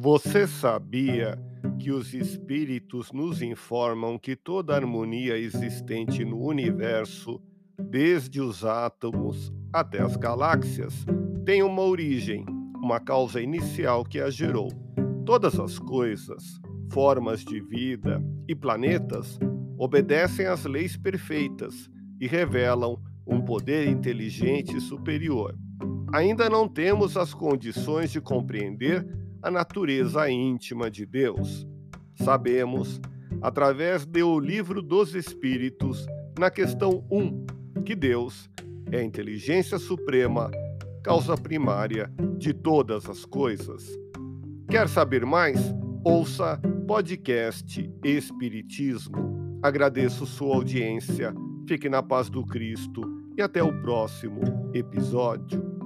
Você sabia que os espíritos nos informam que toda harmonia existente no universo, desde os átomos até as galáxias, tem uma origem, uma causa inicial que a gerou? Todas as coisas, formas de vida e planetas obedecem às leis perfeitas e revelam um poder inteligente superior. Ainda não temos as condições de compreender a natureza íntima de Deus. Sabemos, através do Livro dos Espíritos, na questão 1, que Deus é a inteligência suprema, causa primária de todas as coisas. Quer saber mais? Ouça podcast Espiritismo. Agradeço sua audiência, fique na paz do Cristo e até o próximo episódio.